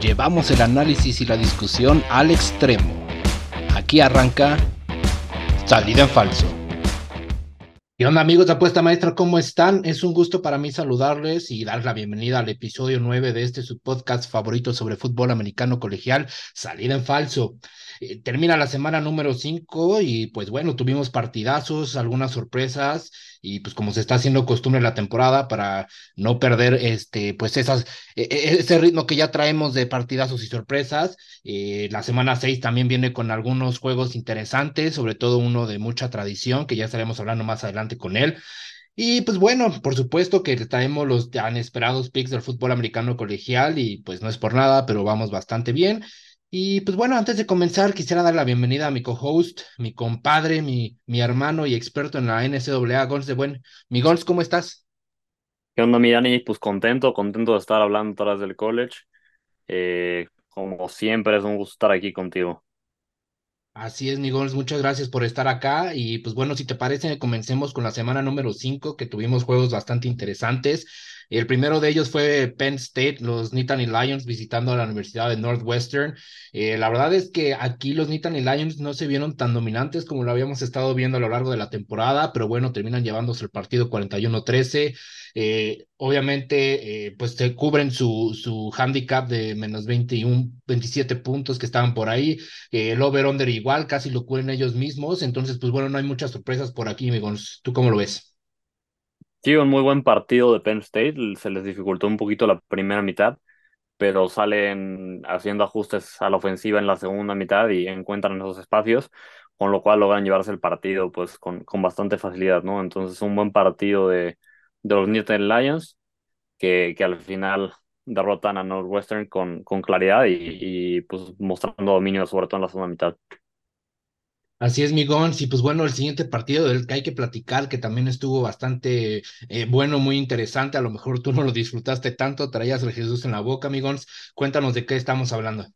llevamos el análisis y la discusión al extremo. Aquí arranca Salida en Falso. ¿Qué onda amigos de Apuesta Maestra? ¿Cómo están? Es un gusto para mí saludarles y dar la bienvenida al episodio 9 de este su podcast favorito sobre fútbol americano colegial, Salida en Falso. Eh, termina la semana número 5 y pues bueno, tuvimos partidazos, algunas sorpresas y pues como se está haciendo costumbre la temporada para no perder este pues esas e, e, ese ritmo que ya traemos de partidazos y sorpresas. Eh, la semana 6 también viene con algunos juegos interesantes, sobre todo uno de mucha tradición que ya estaremos hablando más adelante con él. Y pues bueno, por supuesto que traemos los tan esperados picks del fútbol americano colegial y pues no es por nada, pero vamos bastante bien. Y pues bueno, antes de comenzar, quisiera dar la bienvenida a mi co-host, mi compadre, mi, mi hermano y experto en la NCAA, Gons de Buen. Mi Gons, ¿cómo estás? ¿Qué onda, mi Dani? Pues contento, contento de estar hablando tras del college. Eh, como siempre, es un gusto estar aquí contigo. Así es, mi Gons, muchas gracias por estar acá. Y pues bueno, si te parece, comencemos con la semana número 5, que tuvimos juegos bastante interesantes. El primero de ellos fue Penn State, los Nittany Lions visitando a la Universidad de Northwestern. Eh, la verdad es que aquí los Nittany Lions no se vieron tan dominantes como lo habíamos estado viendo a lo largo de la temporada, pero bueno, terminan llevándose el partido 41-13. Eh, obviamente, eh, pues se cubren su, su handicap de menos 21, 27 puntos que estaban por ahí. el over-under igual, casi lo cubren ellos mismos. Entonces, pues bueno, no hay muchas sorpresas por aquí, amigos. ¿Tú cómo lo ves? Sí, un muy buen partido de Penn State. Se les dificultó un poquito la primera mitad, pero salen haciendo ajustes a la ofensiva en la segunda mitad y encuentran esos espacios, con lo cual logran llevarse el partido pues con, con bastante facilidad, ¿no? Entonces, un buen partido de, de los Newton Lions que, que al final derrotan a Northwestern con, con claridad y, y pues mostrando dominio sobre todo en la segunda mitad. Así es, Migón. Sí, pues bueno, el siguiente partido del que hay que platicar, que también estuvo bastante eh, bueno, muy interesante. A lo mejor tú no lo disfrutaste tanto, traías el Jesús en la boca, Migón. Cuéntanos de qué estamos hablando.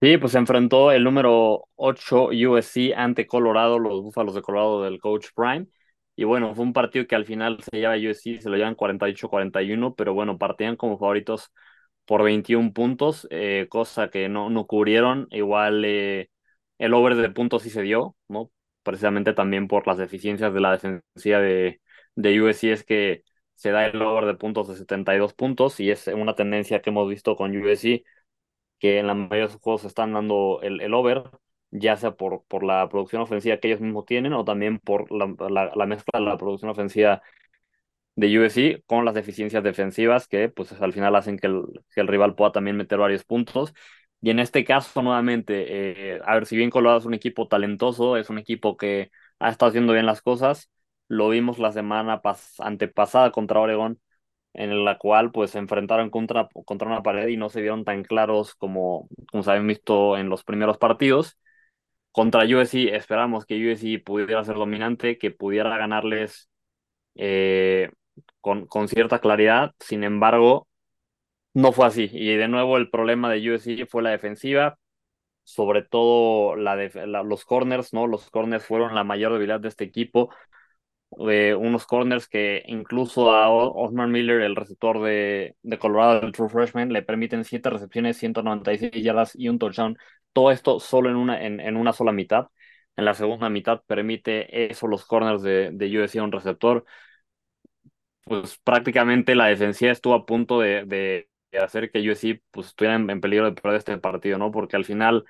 Sí, pues se enfrentó el número 8 USC ante Colorado, los Búfalos de Colorado del coach Prime. Y bueno, fue un partido que al final se lleva USC, se lo llevan 48-41, pero bueno, partían como favoritos por 21 puntos, eh, cosa que no, no cubrieron. Igual. Eh, el over de puntos sí se dio, ¿no? Precisamente también por las deficiencias de la defensiva de, de USC es que se da el over de puntos de 72 puntos y es una tendencia que hemos visto con USC que en la mayoría de sus juegos están dando el, el over, ya sea por, por la producción ofensiva que ellos mismos tienen o también por la, la, mezcla de la producción ofensiva de USC con las deficiencias defensivas que pues al final hacen que el, que el rival pueda también meter varios puntos y en este caso, nuevamente, eh, a ver, si bien Colorado es un equipo talentoso, es un equipo que ha estado haciendo bien las cosas, lo vimos la semana antepasada contra Oregón, en la cual pues se enfrentaron contra, contra una pared y no se vieron tan claros como, como se habían visto en los primeros partidos. Contra USC esperamos que USC pudiera ser dominante, que pudiera ganarles eh, con, con cierta claridad. Sin embargo, no fue así. Y de nuevo el problema de USC fue la defensiva, sobre todo la de, los corners, ¿no? Los corners fueron la mayor debilidad de este equipo. Eh, unos corners que incluso a Osmar Miller, el receptor de, de Colorado, el True Freshman, le permiten siete recepciones, 196 yardas y un touchdown. Todo esto solo en una, en, en una sola mitad. En la segunda mitad permite eso los corners de, de USC a un receptor. Pues prácticamente la defensiva estuvo a punto de hacer que USC pues, estuviera en, peligro de perder este partido, ¿no? Porque al final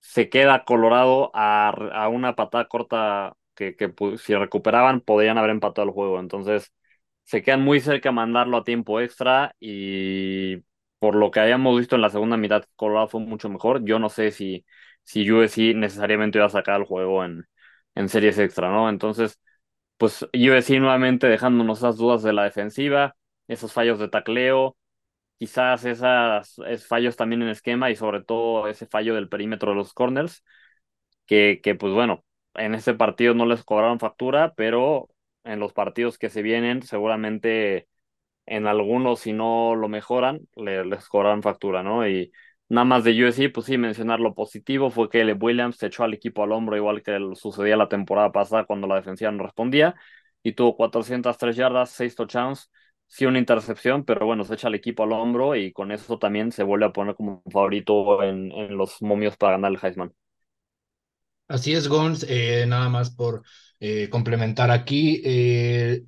se queda Colorado a, a una patada corta que, que pues, si recuperaban podrían haber empatado el juego. Entonces se quedan muy cerca de mandarlo a tiempo extra y por lo que habíamos visto en la segunda mitad, Colorado fue mucho mejor. Yo no sé si, si USC necesariamente iba a sacar el juego en, en series extra, ¿no? Entonces, pues USC nuevamente dejándonos esas dudas de la defensiva, esos fallos de tacleo, quizás esos fallos también en esquema y sobre todo ese fallo del perímetro de los corners, que, que pues bueno, en este partido no les cobraron factura, pero en los partidos que se vienen seguramente en algunos si no lo mejoran, les cobrarán factura, ¿no? Y nada más de USC, pues sí, mencionar lo positivo fue que Williams se echó al equipo al hombro igual que sucedía la temporada pasada cuando la defensiva no respondía y tuvo 403 yardas, 6 touchdowns sí una intercepción, pero bueno, se echa el equipo al hombro y con eso también se vuelve a poner como favorito en, en los momios para ganar el Heisman. Así es, Gons, eh, nada más por eh, complementar aquí. Eh,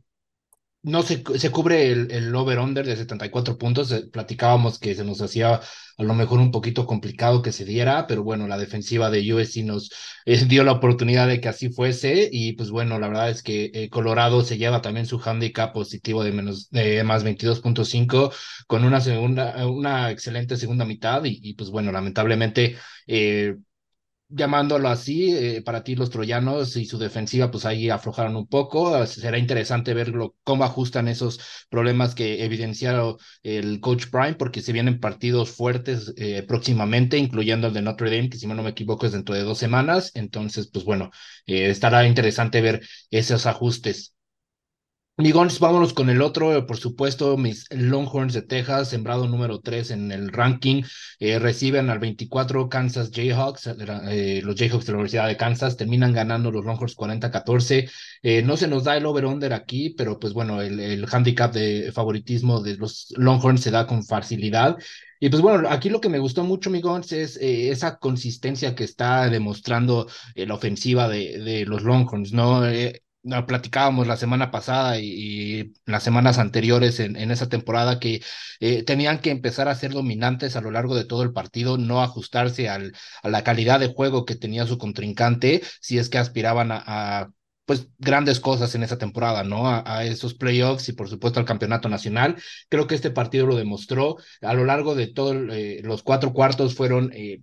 no se, se cubre el, el over-under de 74 puntos. Eh, platicábamos que se nos hacía a lo mejor un poquito complicado que se diera, pero bueno, la defensiva de USC nos eh, dio la oportunidad de que así fuese. Y pues bueno, la verdad es que eh, Colorado se lleva también su handicap positivo de menos de más 22.5 con una segunda, una excelente segunda mitad. Y, y pues bueno, lamentablemente. Eh, llamándolo así, eh, para ti los troyanos y su defensiva, pues ahí aflojaron un poco. Será interesante ver cómo ajustan esos problemas que evidenciaron el coach Prime, porque se vienen partidos fuertes eh, próximamente, incluyendo el de Notre Dame, que si no me equivoco es dentro de dos semanas. Entonces, pues bueno, eh, estará interesante ver esos ajustes. Migons, vámonos con el otro, por supuesto, mis Longhorns de Texas, sembrado número 3 en el ranking, eh, reciben al 24 Kansas Jayhawks, eh, los Jayhawks de la Universidad de Kansas, terminan ganando los Longhorns 40-14. Eh, no se nos da el over-under aquí, pero pues bueno, el, el handicap de favoritismo de los Longhorns se da con facilidad. Y pues bueno, aquí lo que me gustó mucho, Migons, es eh, esa consistencia que está demostrando eh, la ofensiva de, de los Longhorns, ¿no? Eh, platicábamos la semana pasada y, las semanas anteriores en, en esa temporada que eh, tenían que empezar a ser dominantes a lo largo de todo el partido, no ajustarse al, a la calidad de juego que tenía su contrincante, si es que aspiraban a, pues grandes cosas en esa temporada, ¿no? A, a, esos playoffs y por supuesto al campeonato nacional. Creo que este partido lo demostró. A lo largo de todos eh, los cuatro cuartos fueron eh,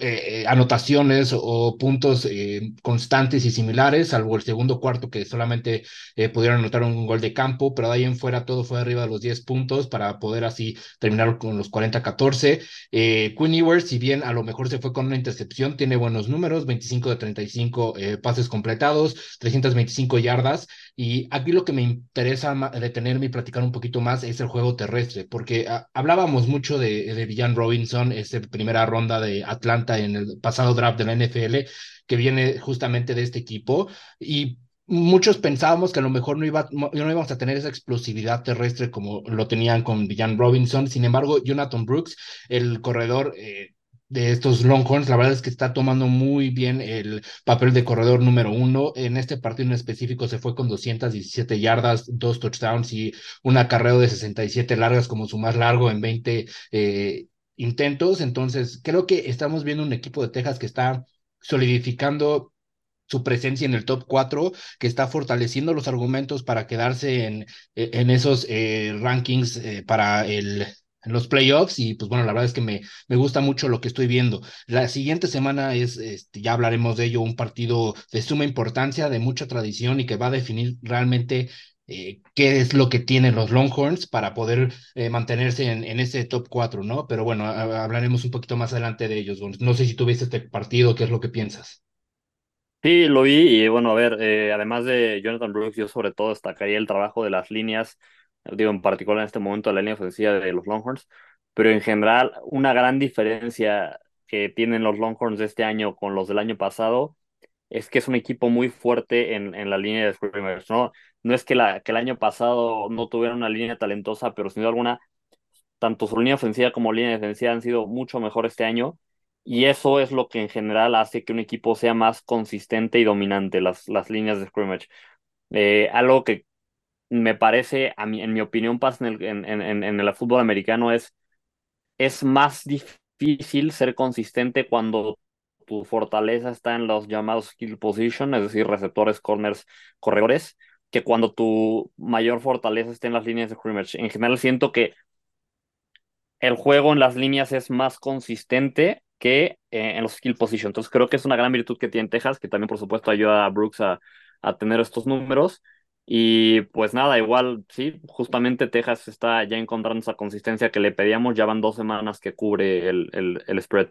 eh, anotaciones o puntos eh, constantes y similares, salvo el segundo cuarto que solamente eh, pudieron anotar un gol de campo, pero de ahí en fuera todo fue arriba de los 10 puntos para poder así terminar con los 40-14. Eh, Quinn Ewers, si bien a lo mejor se fue con una intercepción, tiene buenos números, 25 de 35 pases completados, 325 yardas, y aquí lo que me interesa detenerme y platicar un poquito más es el juego terrestre, porque ah, hablábamos mucho de, de Villan Robinson, esta primera ronda de Atlanta en el pasado draft de la NFL, que viene justamente de este equipo, y muchos pensábamos que a lo mejor no, iba, no íbamos a tener esa explosividad terrestre como lo tenían con Villan Robinson, sin embargo, Jonathan Brooks, el corredor... Eh, de estos Longhorns, la verdad es que está tomando muy bien el papel de corredor número uno. En este partido en específico se fue con 217 yardas, dos touchdowns y un acarreo de 67 largas como su más largo en 20 eh, intentos. Entonces, creo que estamos viendo un equipo de Texas que está solidificando su presencia en el top 4, que está fortaleciendo los argumentos para quedarse en, en esos eh, rankings eh, para el en los playoffs y pues bueno, la verdad es que me, me gusta mucho lo que estoy viendo. La siguiente semana es, este, ya hablaremos de ello, un partido de suma importancia, de mucha tradición y que va a definir realmente eh, qué es lo que tienen los Longhorns para poder eh, mantenerse en, en, ese top 4, ¿no? Pero bueno, hablaremos un poquito más adelante de ellos. No sé si tú viste este partido, ¿qué es lo que piensas? Sí, lo vi y bueno, a ver, eh, además de Jonathan Brooks, yo sobre todo destacaría el trabajo de las líneas digo en particular en este momento la línea ofensiva de los Longhorns, pero en general una gran diferencia que tienen los Longhorns este año con los del año pasado es que es un equipo muy fuerte en, en la línea de scrimmage, ¿no? No es que, el año pasado no tuviera una línea talentosa, pero sin duda alguna, tanto su línea ofensiva como línea defensiva han sido mucho mejor este año, y eso es lo que en general hace que un equipo sea más consistente y dominante, las, las líneas de scrimmage. Eh, algo que me parece, a mí, en mi opinión, pasa en el, en, en, en el fútbol americano es, es más difícil ser consistente cuando tu fortaleza está en los llamados skill position, es decir, receptores, corners, corredores, que cuando tu mayor fortaleza está en las líneas de scrimmage. En general siento que el juego en las líneas es más consistente que eh, en los skill position. Entonces creo que es una gran virtud que tiene Texas, que también por supuesto ayuda a Brooks a, a tener estos números. Y pues nada, igual, sí, justamente Texas está ya encontrando esa consistencia que le pedíamos, ya van dos semanas que cubre el, el, el spread.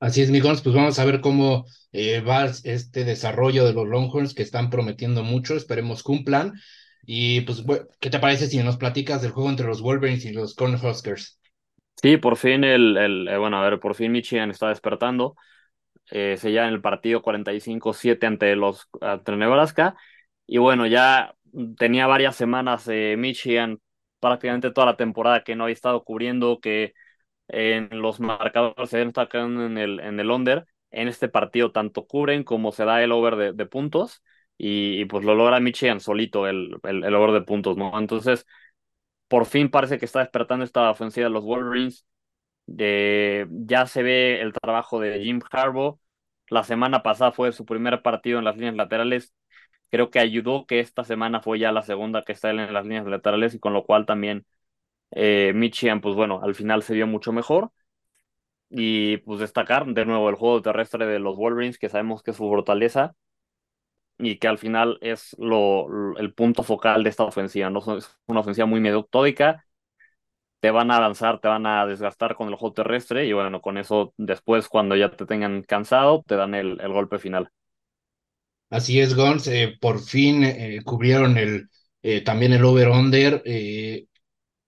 Así es, Migons, pues vamos a ver cómo eh, va este desarrollo de los Longhorns que están prometiendo mucho, esperemos cumplan. Y pues, ¿qué te parece si nos platicas del juego entre los Wolverines y los Cornhuskers? Sí, por fin el, el eh, bueno, a ver, por fin Michigan está despertando. Eh, se ya en el partido 45-7 ante los ante Nebraska. Y bueno, ya tenía varias semanas Michigan, prácticamente toda la temporada que no había estado cubriendo, que en los marcadores se estado quedando en el, en el under. En este partido tanto cubren como se da el over de, puntos y, pues lo logra Michigan solito el, el, el over de puntos, ¿no? Entonces, por fin parece que está despertando esta ofensiva de los Wolverines. De, ya se ve el trabajo de Jim Harbaugh. La semana pasada fue su primer partido en las líneas laterales. Creo que ayudó que esta semana fue ya la segunda que está en las líneas laterales y con lo cual también eh, Michigan, pues bueno, al final se vio mucho mejor. Y pues destacar de nuevo el juego terrestre de los Wolverines, que sabemos que es su fortaleza y que al final es lo, el punto focal de esta ofensiva. ¿no? Es una ofensiva muy metódica, te van a avanzar, te van a desgastar con el juego terrestre y bueno, con eso después cuando ya te tengan cansado, te dan el, el golpe final. Así es, Gons, eh, por fin eh, cubrieron el, también el over-under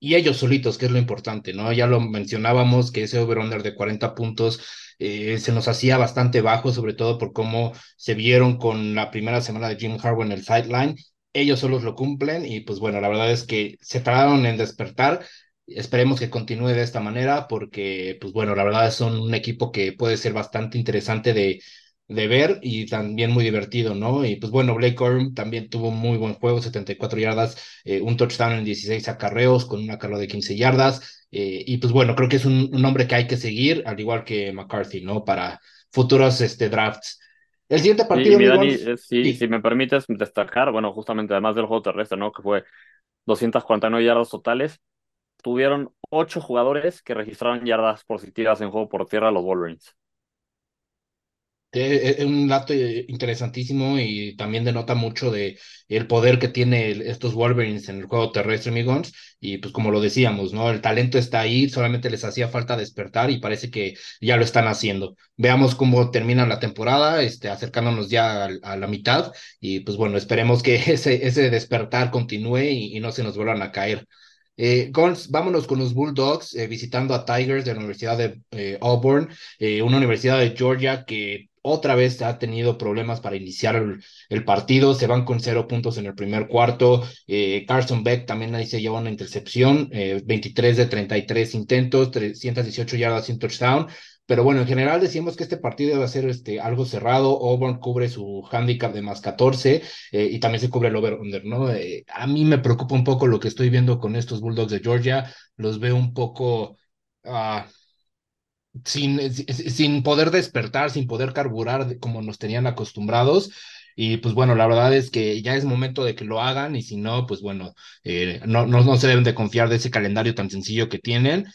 y ellos solitos, que es lo importante, ¿no? Ya lo mencionábamos, que ese over-under de 40 puntos eh, se nos hacía bastante bajo, sobre todo por cómo se vieron con la primera semana de Jim Harbaugh en el sideline. Ellos solos lo cumplen y pues bueno, la verdad es que se tardaron en despertar. Esperemos que continúe de esta manera porque pues bueno, la verdad son un equipo que puede ser bastante interesante de, de ver y también muy divertido, ¿no? Y pues bueno, Blake Corum también tuvo un muy buen juego, 74 yardas, eh, un touchdown en 16 acarreos con una carrera de 15 yardas. Eh, y pues bueno, creo que es un, nombre que hay que seguir, al igual que McCarthy, ¿no? Para futuros este, drafts. El siguiente partido. Eh, sí, si me permites destacar, bueno, justamente además del juego terrestre, ¿no? Que fue 249 yardas totales. Tuvieron ocho jugadores que registraron yardas positivas en juego por tierra los Wolverines. Es un dato interesantísimo y también denota mucho de el poder que tiene estos Wolverines en el juego terrestre, amigos. Y pues como lo decíamos, ¿no? El talento está ahí, solamente les hacía falta despertar y parece que ya lo están haciendo. Veamos cómo termina la temporada, este, acercándonos ya a, la mitad. Y pues bueno, esperemos que ese, ese despertar continúe y, no se nos vuelvan a caer. Eh, Gons, vámonos con los Bulldogs, eh, visitando a Tigers de la Universidad de eh, Auburn, eh, una universidad de Georgia que otra vez ha tenido problemas para iniciar el, partido, se van con cero puntos en el primer cuarto, eh, Carson Beck también ahí se lleva una intercepción, 23 de 33 intentos, 318 yardas sin touchdown, pero bueno, en general decimos que este partido va a ser este, algo cerrado. Auburn cubre su handicap de más 14 eh, y también se cubre el over-under, ¿no? Eh, a mí me preocupa un poco lo que estoy viendo con estos Bulldogs de Georgia. Los veo un poco. Uh, sin, sin poder despertar, sin poder carburar como nos tenían acostumbrados. Y pues bueno, la verdad es que ya es momento de que lo hagan y si no, pues bueno, eh, no, no, no se deben de confiar de ese calendario tan sencillo que tienen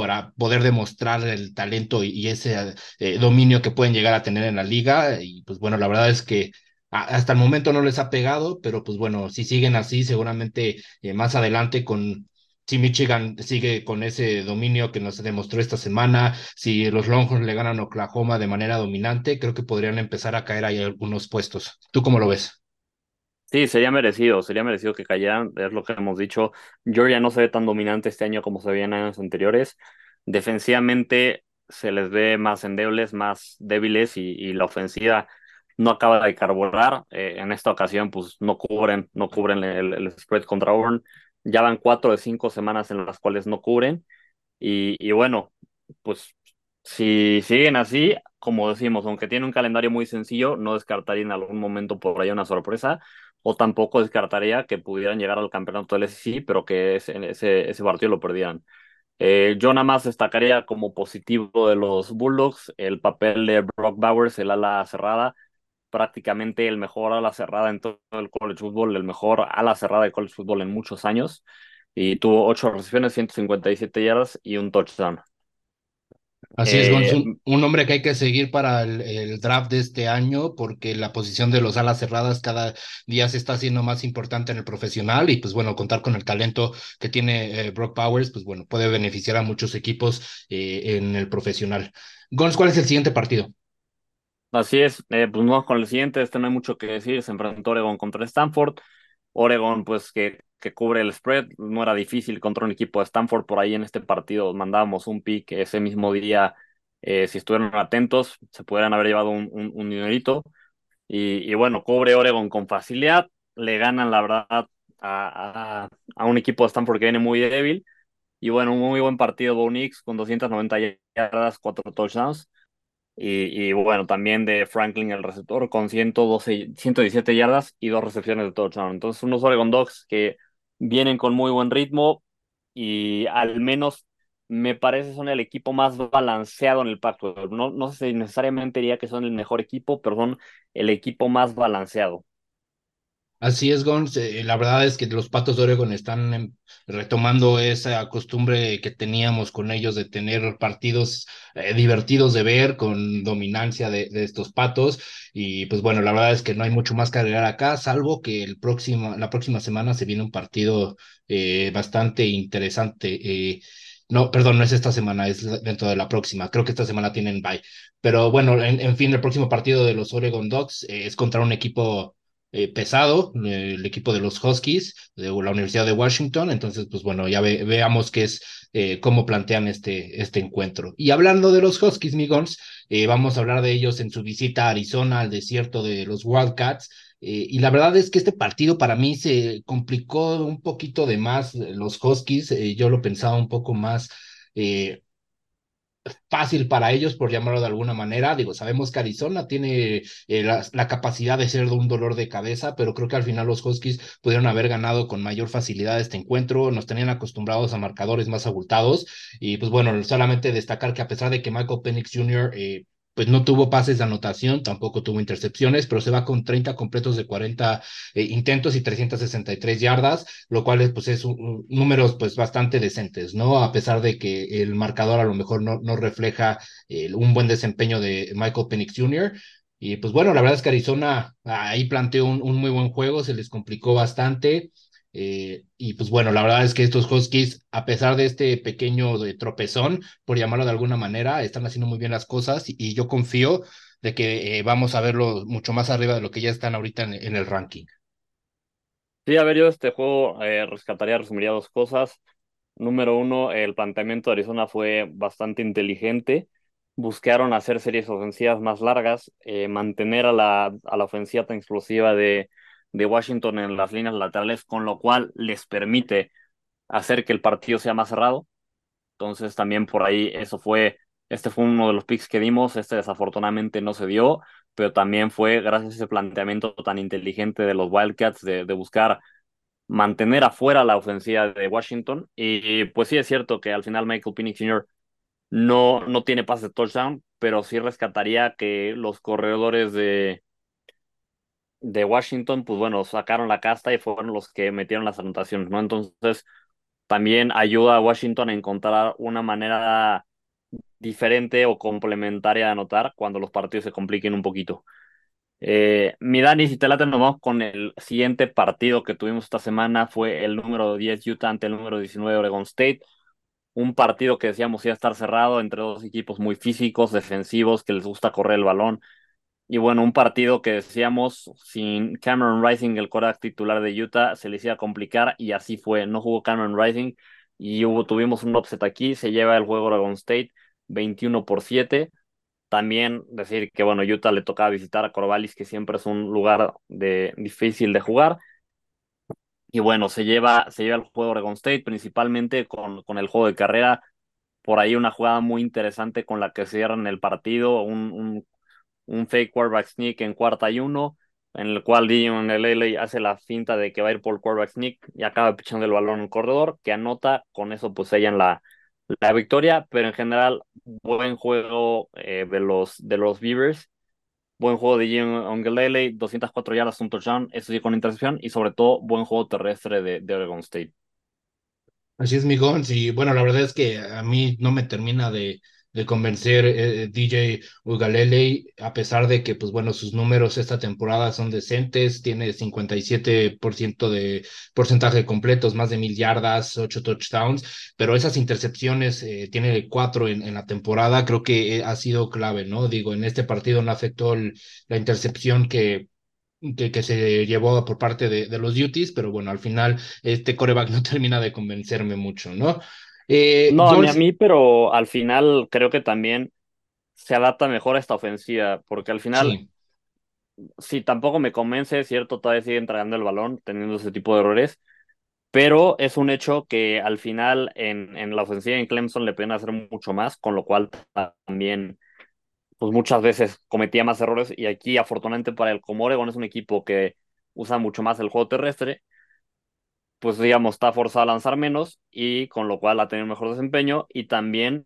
para poder demostrar el talento y, ese eh, dominio que pueden llegar a tener en la liga. Y pues bueno, la verdad es que hasta el momento no les ha pegado, pero pues bueno, si siguen así, seguramente eh, más adelante con si Michigan sigue con ese dominio que nos demostró esta semana, si los Longhorns le ganan a Oklahoma de manera dominante, creo que podrían empezar a caer ahí algunos puestos. ¿Tú cómo lo ves? Sí, sería merecido, sería merecido que cayeran, es lo que hemos dicho. Georgia no se ve tan dominante este año como se veía en años anteriores. Defensivamente se les ve más endebles, más débiles y, la ofensiva no acaba de carburar. Eh, en esta ocasión, pues no cubren, no cubren el, el spread contra Auburn ya van cuatro de cinco semanas en las cuales no cubren. Y, bueno, pues si siguen así, como decimos, aunque tiene un calendario muy sencillo, no descartaría en algún momento por ahí una sorpresa, o tampoco descartaría que pudieran llegar al campeonato del SEC, pero que ese, ese, partido lo perdieran. Eh, yo nada más destacaría como positivo de los Bulldogs el papel de Brock Bowers, el ala cerrada, prácticamente el mejor ala cerrada en todo el college football, el mejor ala cerrada de college football en muchos años. Y tuvo ocho recepciones, 157 yardas y un touchdown. Así es, eh, un, hombre que hay que seguir para el, draft de este año, porque la posición de los alas cerradas cada día se está haciendo más importante en el profesional y pues bueno, contar con el talento que tiene eh, Brock Powers, pues bueno, puede beneficiar a muchos equipos eh, en el profesional. Gons, ¿cuál es el siguiente partido? Así es, eh, pues vamos con el siguiente, este no hay mucho que decir, se enfrentó Oregon contra Stanford. Oregon, pues que, que cubre el spread, no era difícil contra un equipo de Stanford, por ahí en este partido mandábamos un pick ese mismo día, eh, si estuvieron atentos, se pudieran haber llevado un, un, dinerito. Y, y, bueno, cubre Oregon con facilidad, le ganan, la verdad, a, a, a un equipo de Stanford que viene muy débil. Y bueno, un muy buen partido Bo Nix con 290 yardas, 4 touchdowns. Y, y, bueno, también de Franklin, el receptor, con 112, 117 yardas y dos recepciones de touchdown. Entonces, unos Oregon Dogs que vienen con muy buen ritmo y al menos me parece son el equipo más balanceado en el pacto. No, no sé si necesariamente diría que son el mejor equipo, pero son el equipo más balanceado. Así es, Gons. Eh, la verdad es que los Patos de Oregon están retomando esa costumbre que teníamos con ellos de tener partidos eh, divertidos de ver, con dominancia de, estos Patos. Y pues bueno, la verdad es que no hay mucho más que agregar acá, salvo que el próximo, la próxima semana se viene un partido eh, bastante interesante. No, perdón, no es esta semana, es dentro de la próxima. Creo que esta semana tienen bye. Pero bueno, en, fin, el próximo partido de los Oregon Dogs es contra un equipo eh, pesado, eh, el equipo de los Huskies de la Universidad de Washington. Entonces, pues bueno, ya veamos qué es, eh, cómo plantean este, este encuentro. Y hablando de los Huskies, Migons, vamos a hablar de ellos en su visita a Arizona, al desierto de los Wildcats. y la verdad es que este partido para mí se complicó un poquito de más los Huskies. yo lo pensaba un poco más fácil para ellos, por llamarlo de alguna manera. Digo, sabemos que Arizona tiene eh, la, capacidad de ser un dolor de cabeza, pero creo que al final los Huskies pudieron haber ganado con mayor facilidad este encuentro. Nos tenían acostumbrados a marcadores más abultados. Y pues bueno, solamente destacar que a pesar de que Michael Penix Jr. Eh, pues no tuvo pases de anotación, tampoco tuvo intercepciones, pero se va con 30 completos de 40 eh, intentos y 363 yardas, lo cual pues es un, números pues bastante decentes, ¿no? A pesar de que el marcador a lo mejor no, no refleja eh, un buen desempeño de Michael Penix Jr., y pues bueno, la verdad es que Arizona ahí planteó un, un muy buen juego, se les complicó bastante. Eh, y pues bueno, la verdad es que estos Huskies, a pesar de este pequeño de tropezón, por llamarlo de alguna manera, están haciendo muy bien las cosas y, yo confío de que eh, vamos a verlo mucho más arriba de lo que ya están ahorita en, el ranking. Sí, a ver, yo este juego eh, rescataría, resumiría dos cosas. Número uno, el planteamiento de Arizona fue bastante inteligente. Buscaron hacer series ofensivas más largas, mantener a la, a la ofensiva tan explosiva de, de Washington en las líneas laterales, con lo cual les permite hacer que el partido sea más cerrado. Entonces también por ahí eso fue, este fue uno de los picks que dimos, este desafortunadamente no se dio, pero también fue gracias a ese planteamiento tan inteligente de los Wildcats de, buscar mantener afuera la ofensiva de Washington. Y pues sí es cierto que al final Michael Penix Jr. no, no tiene pase de touchdown, pero sí rescataría que los corredores de, de Washington, pues bueno, sacaron la casta y fueron los que metieron las anotaciones, ¿no? Entonces, también ayuda a Washington a encontrar una manera diferente o complementaria de anotar cuando los partidos se compliquen un poquito. Eh, mi Dani, si te late, nos con el siguiente partido que tuvimos esta semana. Fue el número 10 Utah ante el número 19 Oregon State. Un partido que decíamos iba a estar cerrado entre dos equipos muy físicos, defensivos, que les gusta correr el balón. Y bueno, un partido que decíamos sin Cameron Rising, el coreback titular de Utah, se les iba a complicar y así fue. No jugó Cameron Rising y hubo, tuvimos un upset aquí. Se lleva el juego Oregon State 21 por 7. También decir que bueno, Utah le tocaba visitar a Corvallis, que siempre es un lugar de, difícil de jugar. Y bueno, se lleva, se lleva el juego Oregon State, principalmente con, con el juego de carrera. Por ahí una jugada muy interesante con la que cierran el partido, un, un un fake quarterback sneak en cuarta y uno, en el cual Dion Lele hace la finta de que va a ir por quarterback sneak y acaba pichando el balón en el corredor, que anota, con eso pues sellan la, la victoria, pero en general buen juego eh, de, los, de los Beavers, buen juego de Jim Ongelele, 204 yardas, un touchdown, eso sí con intercepción, y sobre todo buen juego terrestre de, de Oregon State. Así es, mi y bueno, la verdad es que a mí no me termina de, de convencer eh, DJ Ugalele, a pesar de que, pues bueno, sus números esta temporada son decentes, tiene 57% de porcentaje completos, más de mil yardas, ocho touchdowns, pero esas intercepciones, eh, tiene cuatro en, en, la temporada, creo que eh, ha sido clave, ¿no? Digo, en este partido no afectó la intercepción que, que, que, se llevó por parte de, de los duties, pero bueno, al final este coreback no termina de convencerme mucho, ¿no? Eh, no, ni a mí, pero al final creo que también se adapta mejor a esta ofensiva, porque al final sí, tampoco me convence, es cierto, todavía sigue entregando el balón, teniendo ese tipo de errores, pero es un hecho que al final en, en la ofensiva en Clemson le pueden hacer mucho más, con lo cual también pues muchas veces cometía más errores y aquí afortunadamente para el como Oregon es un equipo que usa mucho más el juego terrestre, pues digamos está forzado a lanzar menos y con lo cual a tener mejor desempeño y también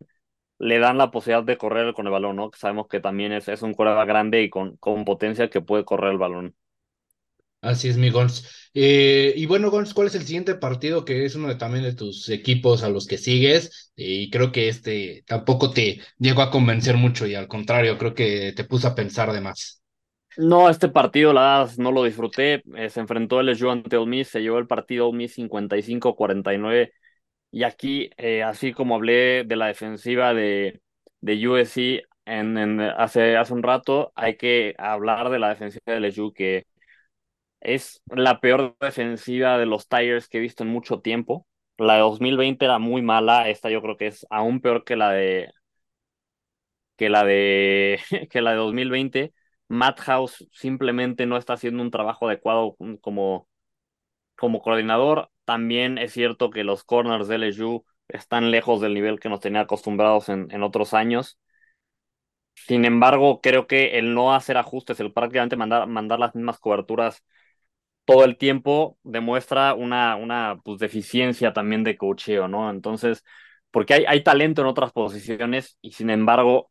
le dan la posibilidad de correr con el balón, ¿no? Sabemos que también es, es un coreback grande y con, con potencia que puede correr el balón. Así es, mi Gons. Eh, y bueno, Gons, ¿cuál es el siguiente partido que es uno de, también de tus equipos a los que sigues? Y creo que este tampoco te llegó a convencer mucho y al contrario, creo que te puso a pensar de más. No, este partido la no lo disfruté. Eh, se enfrentó el LSU ante Ole Miss, se llevó el partido Ole Miss 55-49. Y aquí, eh, así como hablé de la defensiva de, de USC en, hace, hace un rato, hay que hablar de la defensiva de LSU que es la peor defensiva de los Tigers que he visto en mucho tiempo. La de 2020 era muy mala, esta yo creo que es aún peor que la de que la de que la de 2020. Matt House simplemente no está haciendo un trabajo adecuado como como coordinador. También es cierto que los corners de LSU están lejos del nivel que nos tenía acostumbrados en, en otros años. Sin embargo, creo que el no hacer ajustes, el prácticamente mandar, mandar las mismas coberturas todo el tiempo demuestra una, una pues, deficiencia también de cocheo, ¿no? Entonces, porque hay, hay talento en otras posiciones y sin embargo,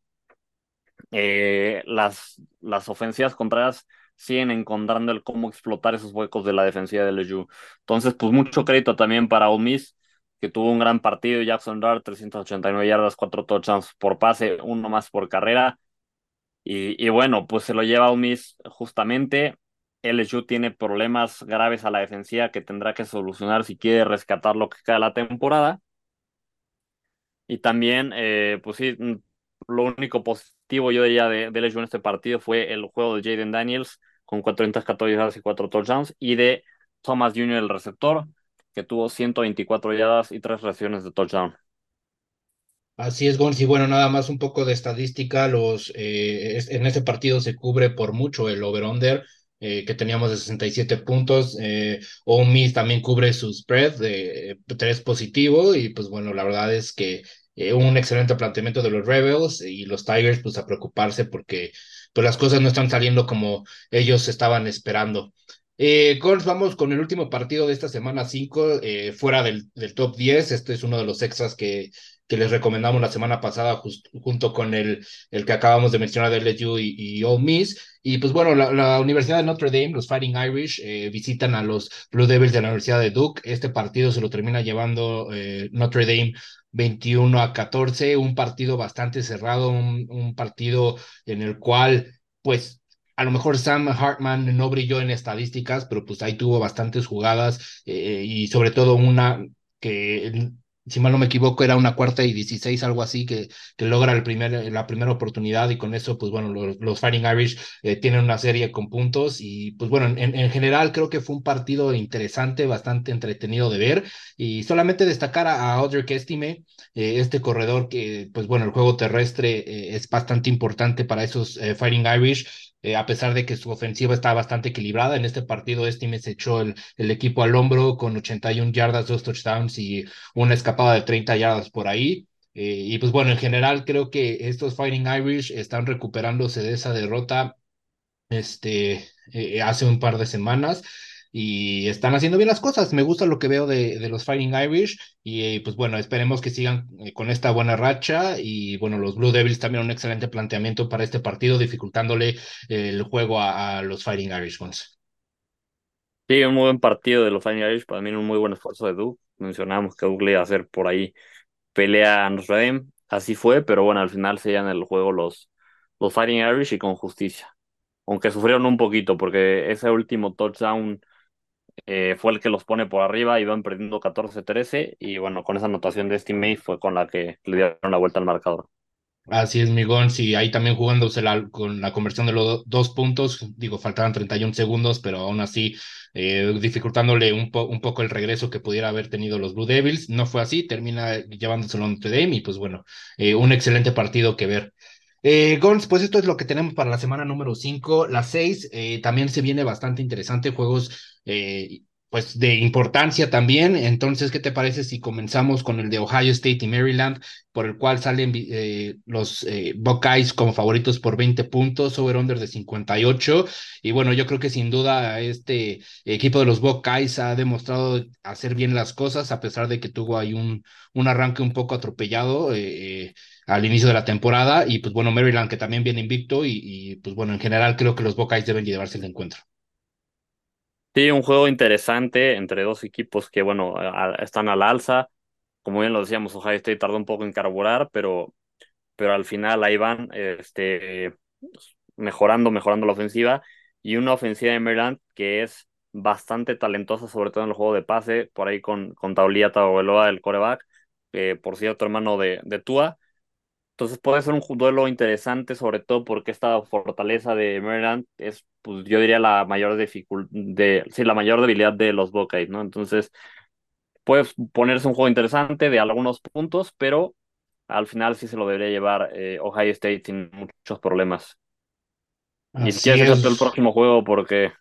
eh, las, las ofensivas contrarias siguen encontrando el cómo explotar esos huecos de la defensiva de LSU. Entonces, pues mucho crédito también para Ole Miss, que tuvo un gran partido. Jackson Dart, 389 yardas, 4 touchdowns por pase, uno más por carrera. Y, y bueno, pues se lo lleva Ole Miss justamente. LSU tiene problemas graves a la defensiva que tendrá que solucionar si quiere rescatar lo que queda de la temporada. Y también, eh, pues sí, mm, lo único positivo yo diría de, de en este partido fue el juego de Jaden Daniels con 414 yardas y 4 touchdowns y de Thomas Jr., el receptor, que tuvo 124 yardas y 3 recepciones de touchdown. Así es, Gonz. Y bueno, nada más un poco de estadística. Los, eh, en este partido se cubre por mucho el over-under eh, que teníamos de 67 puntos. Eh, Miss también cubre su spread de 3 positivo y pues bueno, la verdad es que eh, un excelente planteamiento de los Rebels y los Tigers pues a preocuparse porque pues las cosas no están saliendo como ellos estaban esperando. Eh, vamos con el último partido de esta semana 5, eh, fuera del, del, top 10. Este es uno de los extras que, que les recomendamos la semana pasada, junto con el, el que acabamos de mencionar de LSU y, y Ole Miss. Y pues bueno, la, la, Universidad de Notre Dame, los Fighting Irish, eh, visitan a los Blue Devils de la Universidad de Duke. Este partido se lo termina llevando Notre Dame 21 a 14, un partido bastante cerrado, un, un partido en el cual, pues, a lo mejor Sam Hartman no brilló en estadísticas, pero pues ahí tuvo bastantes jugadas eh, y sobre todo una que si mal no me equivoco, era una cuarta y 16, algo así, que, que logra el primer, la primera oportunidad y con eso, pues bueno, los, los Fighting Irish eh, tienen una serie con puntos y pues bueno, en, en, general creo que fue un partido interesante, bastante entretenido de ver y solamente destacar a, a Audrey Kestime, eh, este corredor que, pues bueno, el juego terrestre eh, es bastante importante para esos eh, Fighting Irish. Eh, a pesar de que su ofensiva está bastante equilibrada. En este partido, Estime se echó el, el, equipo al hombro con 81 yardas, dos touchdowns y una escapada de 30 yardas por ahí. Eh, y pues bueno, en general creo que estos Fighting Irish están recuperándose de esa derrota este, eh, hace un par de semanas y están haciendo bien las cosas. Me gusta lo que veo de, de los Fighting Irish y pues bueno, esperemos que sigan eh, con esta buena racha y bueno, los Blue Devils también un excelente planteamiento para este partido, dificultándole el juego a, los Fighting Irish Ones. Sí, un muy buen partido de los Fighting Irish, para mí un muy buen esfuerzo de Duke. Mencionamos que Duke le iba a hacer por ahí pelea a Notre así fue, pero bueno, al final se en el juego los, los Fighting Irish y con justicia. Aunque sufrieron un poquito, porque ese último touchdown eh, fue el que los pone por arriba, iban perdiendo 14-13 y bueno, con esa anotación de Estimate fue con la que le dieron la vuelta al marcador. Así es, Migón, sí, ahí también jugándose la, con la conversión de los dos puntos, digo, faltaban 31 segundos, pero aún así eh, dificultándole un, po un poco el regreso que pudiera haber tenido los Blue Devils. No fue así, termina llevándoselo a Notre Dame y pues bueno, eh, un excelente partido que ver. Eh, Gons, pues esto es lo que tenemos para la semana número 5. La 6 eh, también se viene bastante interesante, juegos eh, pues de importancia también. Entonces, ¿qué te parece si comenzamos con el de Ohio State y Maryland, por el cual salen eh, los eh, Buckeyes como favoritos por 20 puntos, over-under de 58? Y bueno, yo creo que sin duda este equipo de los Buckeyes ha demostrado hacer bien las cosas, a pesar de que tuvo ahí un, un arranque un poco atropellado. Eh, al inicio de la temporada y pues bueno, Maryland que también viene invicto y, y pues bueno, en general creo que los Buckeyes deben llevarse el encuentro. Sí, un juego interesante entre dos equipos que, bueno, están al alza. Como bien lo decíamos, Ohio State tardó un poco en carburar, pero, pero al final ahí van este, mejorando, mejorando la ofensiva. Y una ofensiva de Maryland que es bastante talentosa, sobre todo en el juego de pase, por ahí con, con Taulia Tagovailoa, el coreback, por cierto, hermano de, de Tua. Entonces puede ser un duelo interesante, sobre todo porque esta fortaleza de Maryland es, pues yo diría la mayor de, sí, la mayor debilidad de los Buckeyes, ¿no? Entonces puede ponerse un juego interesante de algunos puntos, pero al final sí se lo debería llevar eh, Ohio State sin muchos problemas. Y si quieres, el próximo juego porque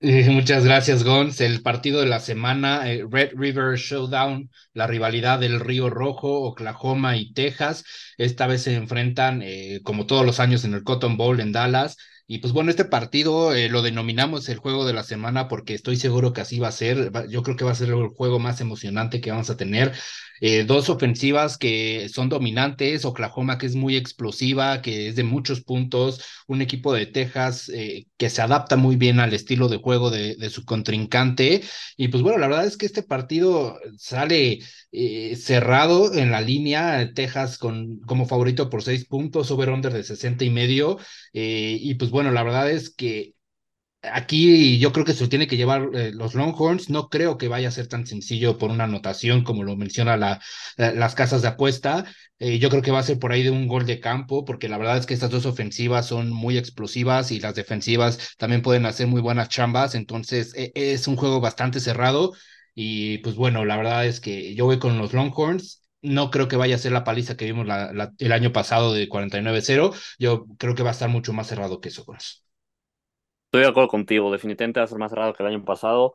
muchas gracias, Gons. El partido de la semana, eh, Red River Showdown, la rivalidad del Río Rojo, Oklahoma y Texas. Esta vez se enfrentan, eh, como todos los años, en el Cotton Bowl en Dallas. Y pues bueno, este partido eh, lo denominamos el juego de la semana porque estoy seguro que así va a ser. Yo creo que va a ser el juego más emocionante que vamos a tener. Eh, dos ofensivas que son dominantes, Oklahoma que es muy explosiva, que es de muchos puntos, un equipo de Texas eh, que se adapta muy bien al estilo de juego de, su contrincante. Y pues bueno, la verdad es que este partido sale cerrado en la línea, Texas con, como favorito por seis puntos, over-under de 60 y medio. y pues bueno, la verdad es que Aquí yo creo que se lo tiene que llevar eh, los Longhorns. No creo que vaya a ser tan sencillo por una anotación como lo menciona la, las casas de apuesta. Eh, yo creo que va a ser por ahí de un gol de campo, porque la verdad es que estas dos ofensivas son muy explosivas y las defensivas también pueden hacer muy buenas chambas. Entonces e, es un juego bastante cerrado. Y pues bueno, la verdad es que yo voy con los Longhorns. No creo que vaya a ser la paliza que vimos el año pasado de 49-0. Yo creo que va a estar mucho más cerrado que eso. Estoy de acuerdo contigo, definitivamente va a ser más cerrado que el año pasado.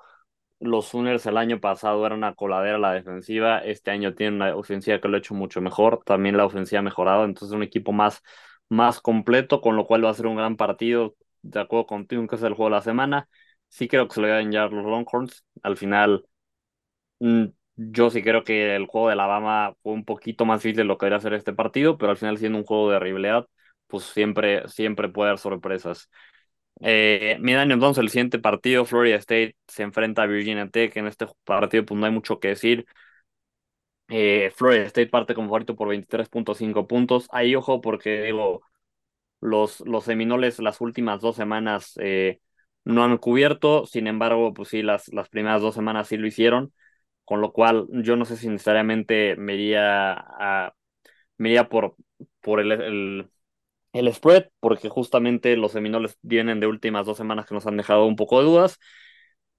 Los Sooners el año pasado era una coladera la defensiva, este año tiene una ofensiva que lo ha hecho mucho mejor, también la ofensiva ha mejorado, entonces un equipo más, más completo, con lo cual va a ser un gran partido, de acuerdo contigo, que es el juego de la semana. Sí creo que se le van a los Longhorns, al final mm, yo sí creo que el juego de Alabama fue un poquito más difícil de lo que debería ser este partido, pero al final siendo un juego de rivalidad, pues siempre, siempre puede haber sorpresas. Eh, mira, entonces el siguiente partido, Florida State se enfrenta a Virginia Tech. En este partido, pues no hay mucho que decir. Eh, Florida State parte como favorito por 23.5 puntos. Ahí, ojo, porque digo, los, los Seminoles las últimas dos semanas eh, no han cubierto. Sin embargo, pues sí, las, las primeras dos semanas sí lo hicieron. Con lo cual, yo no sé si necesariamente me iría, a, por, por el el spread, porque justamente los Seminoles vienen de últimas dos semanas que nos han dejado un poco de dudas.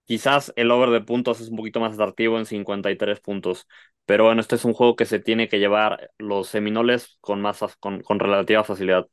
Quizás el over de puntos es un poquito más atractivo en 53 puntos, pero bueno, este es un juego que se tiene que llevar los Seminoles con, más, con, con relativa facilidad.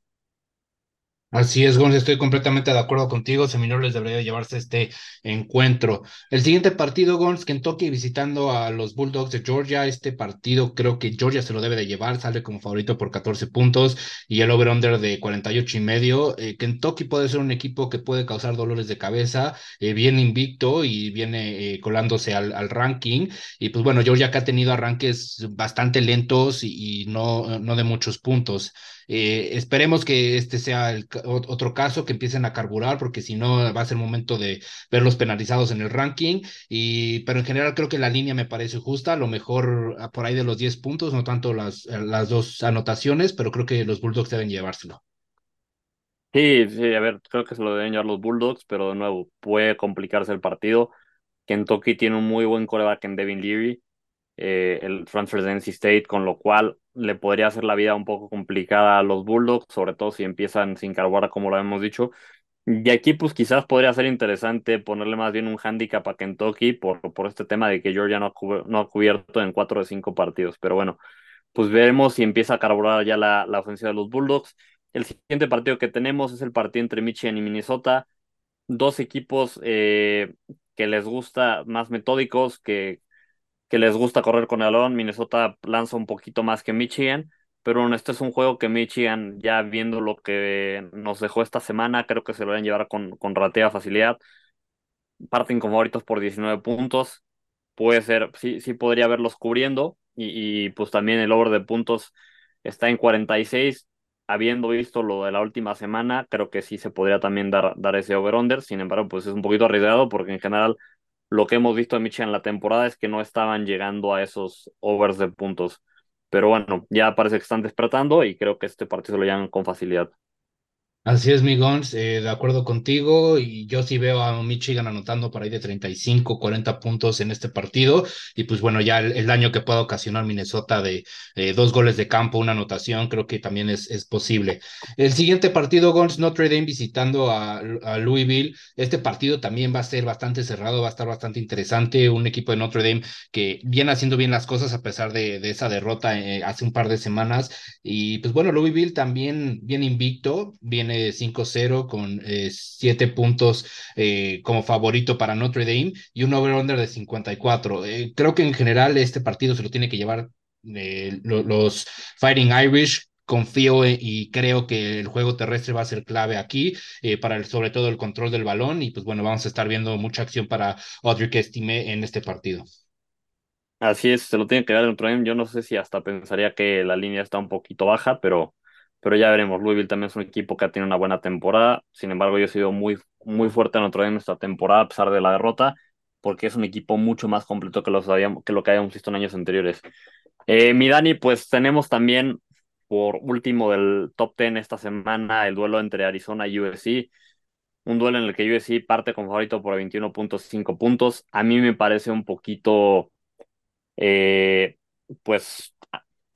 Así es, Gonz, estoy completamente de acuerdo contigo. Seminoles debería llevarse este encuentro. El siguiente partido, Gonz, Kentucky visitando a los Bulldogs de Georgia. Este partido creo que Georgia se lo debe de llevar, sale como favorito por 14 puntos y el over-under de 48 y medio. Eh, Kentucky puede ser un equipo que puede causar dolores de cabeza, eh, viene invicto y viene eh, colándose al, al, ranking. Y pues bueno, Georgia que ha tenido arranques bastante lentos y, y no, no de muchos puntos. Eh, esperemos que este sea otro caso, que empiecen a carburar, porque si no va a ser momento de verlos penalizados en el ranking. Y, pero en general creo que la línea me parece justa, a lo mejor por ahí de los 10 puntos, no tanto las, las dos anotaciones, pero creo que los Bulldogs deben llevárselo. Sí, sí, a ver, creo que se lo deben llevar los Bulldogs, pero de nuevo, puede complicarse el partido. Kentucky tiene un muy buen coreback en Devin Leary, eh, el transfer de NC State, con lo cual le podría hacer la vida un poco complicada a los Bulldogs, sobre todo si empiezan sin carburar, como lo hemos dicho. Y aquí, pues quizás podría ser interesante ponerle más bien un handicap a Kentucky por, por este tema de que Georgia no ha, cubierto en cuatro de cinco partidos. Pero bueno, pues veremos si empieza a carburar ya la, la ofensiva de los Bulldogs. El siguiente partido que tenemos es el partido entre Michigan y Minnesota. Dos equipos eh, que les gusta más metódicos, que, que les gusta correr con el balón. Minnesota lanza un poquito más que Michigan, pero este es un juego que Michigan, ya viendo lo que nos dejó esta semana, creo que se lo van a llevar con, con relativa facilidad. Parten como favoritos por 19 puntos. Puede ser, sí, sí podría verlos cubriendo. Y, y pues también el over de puntos está en 46 habiendo visto lo de la última semana, creo que sí se podría también dar, dar ese over-under. Sin embargo, pues es un poquito arriesgado porque en general lo que hemos visto de Michigan en la temporada es que no estaban llegando a esos overs de puntos. Pero bueno, ya parece que están despertando y creo que este partido lo llevan con facilidad. Así es, mi Gons, eh, de acuerdo contigo, y yo sí veo a Michigan anotando por ahí de 35, 40 puntos en este partido, y pues bueno, ya el, daño que pueda ocasionar Minnesota de eh, dos goles de campo, una anotación, creo que también es, es posible. El siguiente partido, Gons, Notre Dame visitando a, Louisville, este partido también va a ser bastante cerrado, va a estar bastante interesante, un equipo de Notre Dame que viene haciendo bien las cosas a pesar de, de esa derrota eh, hace un par de semanas, y pues bueno, Louisville también viene invicto, viene 5-0 con 7 eh, puntos eh, como favorito para Notre Dame y un over-under de 54. Eh, creo que en general este partido se lo tiene que llevar los Fighting Irish confío y creo que el juego terrestre va a ser clave aquí para el, sobre todo el control del balón y pues bueno, vamos a estar viendo mucha acción para Audrey Estime en este partido. Así es, se lo tiene que dar Notre Dame. Yo no sé si hasta pensaría que la línea está un poquito baja, pero pero ya veremos. Louisville también es un equipo que tenido una buena temporada. Sin embargo, yo he sido muy, muy fuerte en día en esta temporada, a pesar de la derrota, porque es un equipo mucho más completo que, los que lo que habíamos visto en años anteriores. Eh, mi Dani, pues tenemos también por último del top 10 esta semana el duelo entre Arizona y USC. Un duelo en el que USC parte con favorito por 21.5 puntos. A mí me parece un poquito, eh, pues,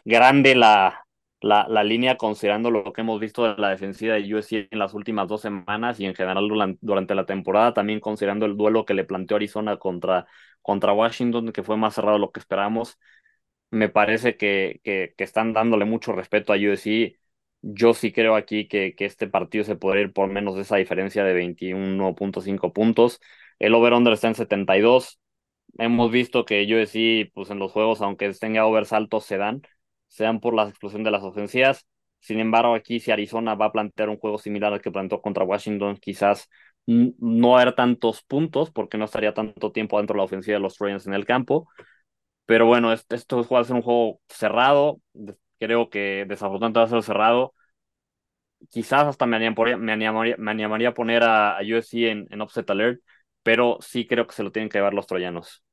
grande la, la, la, línea considerando lo que hemos visto de la defensiva de USC en las últimas dos semanas y en general durante la temporada, también considerando el duelo que le planteó Arizona contra, contra Washington, que fue más cerrado de lo que esperamos. Me parece que, que, están dándole mucho respeto a USC. Yo sí creo aquí que, que este partido se puede ir por menos de esa diferencia de 21.5 puntos. El over-under está en 72. Hemos visto que USC, pues en los juegos, aunque tenga overs altos, se dan sean por la explosión de las ofensivas. Sin embargo, aquí si Arizona va a plantear un juego similar al que planteó contra Washington, quizás no haber tantos puntos porque no estaría tanto tiempo dentro de la ofensiva de los Trojans en el campo. Pero bueno, esto va a ser un juego cerrado. Creo que desafortunadamente va a ser cerrado. Quizás hasta me animaría, me animaría, me animaría a poner a, a USC en, en offset alert, pero sí creo que se lo tienen que llevar los troyanos.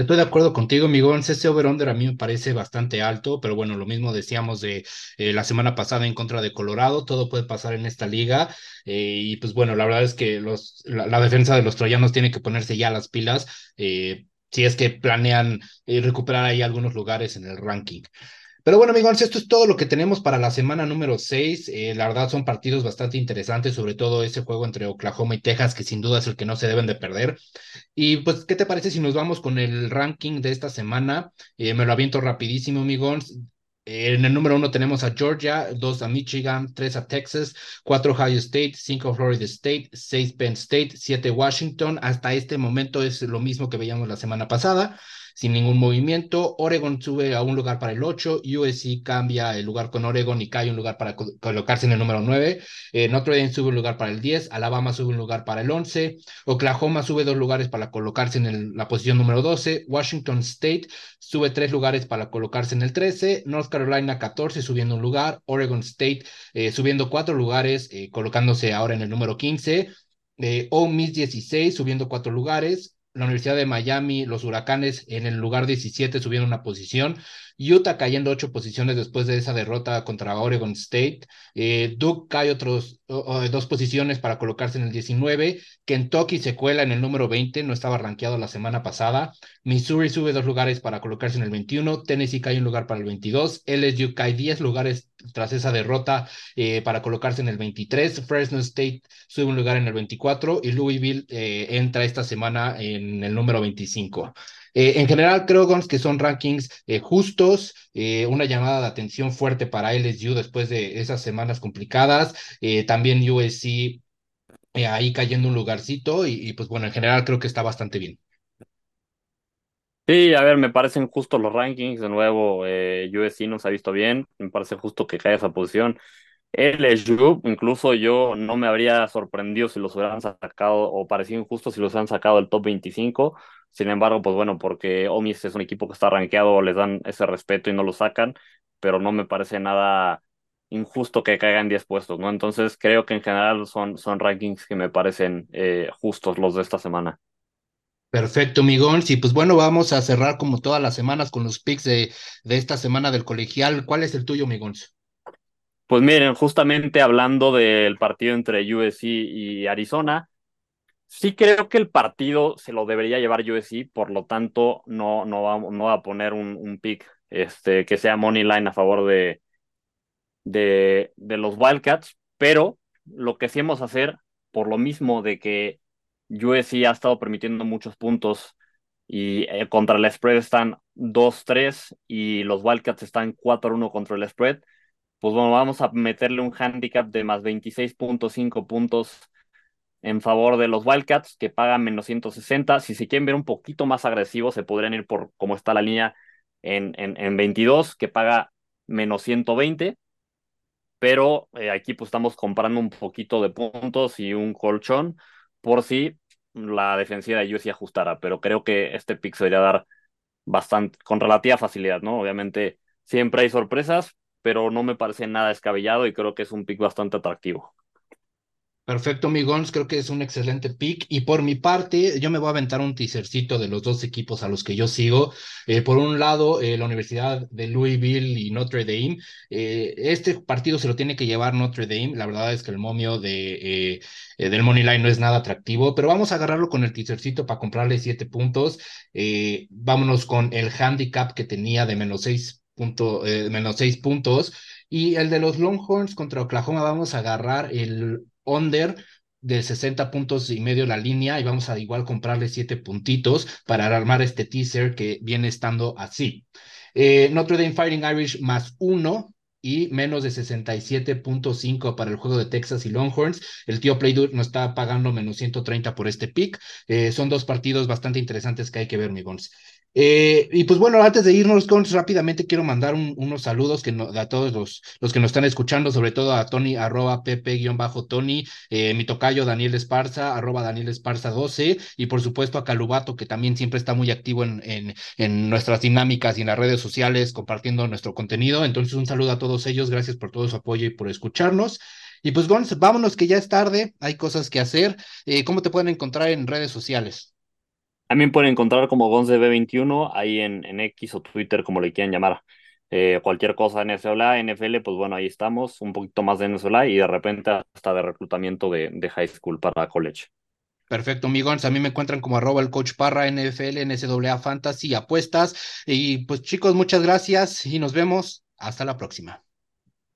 Estoy de acuerdo contigo, Miguel. Ese over-under a mí me parece bastante alto, pero bueno, lo mismo decíamos de eh, la semana pasada en contra de Colorado. Todo puede pasar en esta liga. Eh, y pues bueno, la verdad es que la, defensa de los troyanos tiene que ponerse ya las pilas eh, si es que planean recuperar ahí algunos lugares en el ranking. Pero bueno, amigos, esto es todo lo que tenemos para la semana número 6. Eh, la verdad son partidos bastante interesantes, sobre todo ese juego entre Oklahoma y Texas, que sin duda es el que no se deben de perder. Y pues, ¿qué te parece si nos vamos con el ranking de esta semana? Eh, me lo aviento rapidísimo, amigos. En el número uno tenemos a Georgia, dos a Michigan, tres a Texas, cuatro Ohio State, cinco Florida State, seis Penn State, siete Washington. Hasta este momento es lo mismo que veíamos la semana pasada sin ningún movimiento. Oregon sube a un lugar para el 8, USC cambia el lugar con Oregon y cae un lugar para colocarse en el número 9. Eh, Notre Dame sube un lugar para el 10, Alabama sube un lugar para el 11, Oklahoma sube dos lugares para colocarse en la posición número 12, Washington State sube tres lugares para colocarse en el 13, North Carolina 14 subiendo un lugar, Oregon State eh, subiendo cuatro lugares, eh, colocándose ahora en el número 15. Eh, Miss 16 subiendo cuatro lugares, la Universidad de Miami, los Huracanes en el lugar 17 subieron una posición, Utah cayendo ocho posiciones después de esa derrota contra Oregon State, eh, Duke cae otros dos posiciones para colocarse en el 19, Kentucky se cuela en el número 20, no estaba rankeado la semana pasada, Missouri sube dos lugares para colocarse en el 21, Tennessee cae un lugar para el 22, LSU cae 10 lugares tras esa derrota eh, para colocarse en el 23, Fresno State sube un lugar en el 24 y Louisville eh, entra esta semana en el número 25. En general, creo, que son rankings justos, una llamada de atención fuerte para LSU después de esas semanas complicadas. también USC ahí cayendo un lugarcito y, pues bueno, en general creo que está bastante bien. Sí, a ver, me parecen justos los rankings. De nuevo, eh, USC nos ha visto bien. Me parece justo que caiga esa posición. LSU, incluso yo no me habría sorprendido si los hubieran sacado, o parecido injusto si los hubieran sacado del top 25. Sin embargo, pues bueno, porque Omis es un equipo que está rankeado, les dan ese respeto y no lo sacan, pero no me parece nada injusto que caigan 10 puestos, ¿no? Entonces creo que en general son, son rankings que me parecen eh, justos los de esta semana. Perfecto, Migón. Sí, pues bueno, vamos a cerrar como todas las semanas con los picks de, de esta semana del colegial. ¿Cuál es el tuyo, Migón? Pues miren, justamente hablando del partido entre USC y Arizona, sí creo que el partido se lo debería llevar USC, por lo tanto no, no, va, no va a poner un, pick este, que sea money line a favor de, de, de los Wildcats, pero lo que sí hemos hacer, por lo mismo de que USC ha estado permitiendo muchos puntos y eh, contra el spread están 2-3 y los Wildcats están 4-1 contra el spread, pues bueno, vamos a meterle un handicap de más 26.5 puntos en favor de los Wildcats, que pagan menos 160. Si se quieren ver un poquito más agresivos, se podrían ir por como está la línea en, en, en 22, que paga menos 120 pero eh, aquí pues estamos comprando un poquito de puntos y un colchón por si la defensiva de USC ajustara, pero creo que este pick se debería dar bastante, con relativa facilidad, ¿no? Obviamente siempre hay sorpresas, pero no me parece nada descabellado y creo que es un pick bastante atractivo. Perfecto, Migons, creo que es un excelente pick. Y por mi parte, yo me voy a aventar un teasercito de los dos equipos a los que yo sigo. Eh, por un lado, eh, la Universidad de Louisville y Notre Dame. Eh, este partido se lo tiene que llevar Notre Dame. La verdad es que el momio de, del Money Line no es nada atractivo, pero vamos a agarrarlo con el teasercito para comprarle siete puntos. vámonos con el handicap que tenía de menos seis, punto, menos seis puntos. Y el de los Longhorns contra Oklahoma, vamos a agarrar el under de 60 puntos y medio la línea y vamos a igual comprarle 7 puntitos para armar este teaser que viene estando así. Eh, Notre Dame Fighting Irish más 1 y menos de 67.5 para el juego de Texas y Longhorns. El tío Playdude nos está pagando menos 130 por este pick. Eh, son dos partidos bastante interesantes que hay que ver, mi Gons. Eh, y pues bueno, antes de irnos, con rápidamente quiero mandar unos saludos que a todos los, los, que nos están escuchando, sobre todo a Tony, arroba Pepe-Tony, eh, mi tocayo Daniel Esparza, arroba Daniel Esparza 12, y por supuesto a Calubato, que también siempre está muy activo en, en, en nuestras dinámicas y en las redes sociales compartiendo nuestro contenido. Entonces, un saludo a todos ellos, gracias por todo su apoyo y por escucharnos. Y pues, Gons, vámonos que ya es tarde, hay cosas que hacer. Eh, ¿Cómo te pueden encontrar en redes sociales? También pueden encontrar como GonsDB21 ahí en, en X o Twitter, como le quieran llamar. Eh, cualquier cosa NSLA, NFL, pues bueno, ahí estamos, un poquito más de NSLA y de repente hasta de reclutamiento de, de high school para college. Perfecto, amigos. A mí me encuentran como arroba el coach Parra, NFL, NSAA Fantasy, apuestas. Y pues chicos, muchas gracias y nos vemos. Hasta la próxima.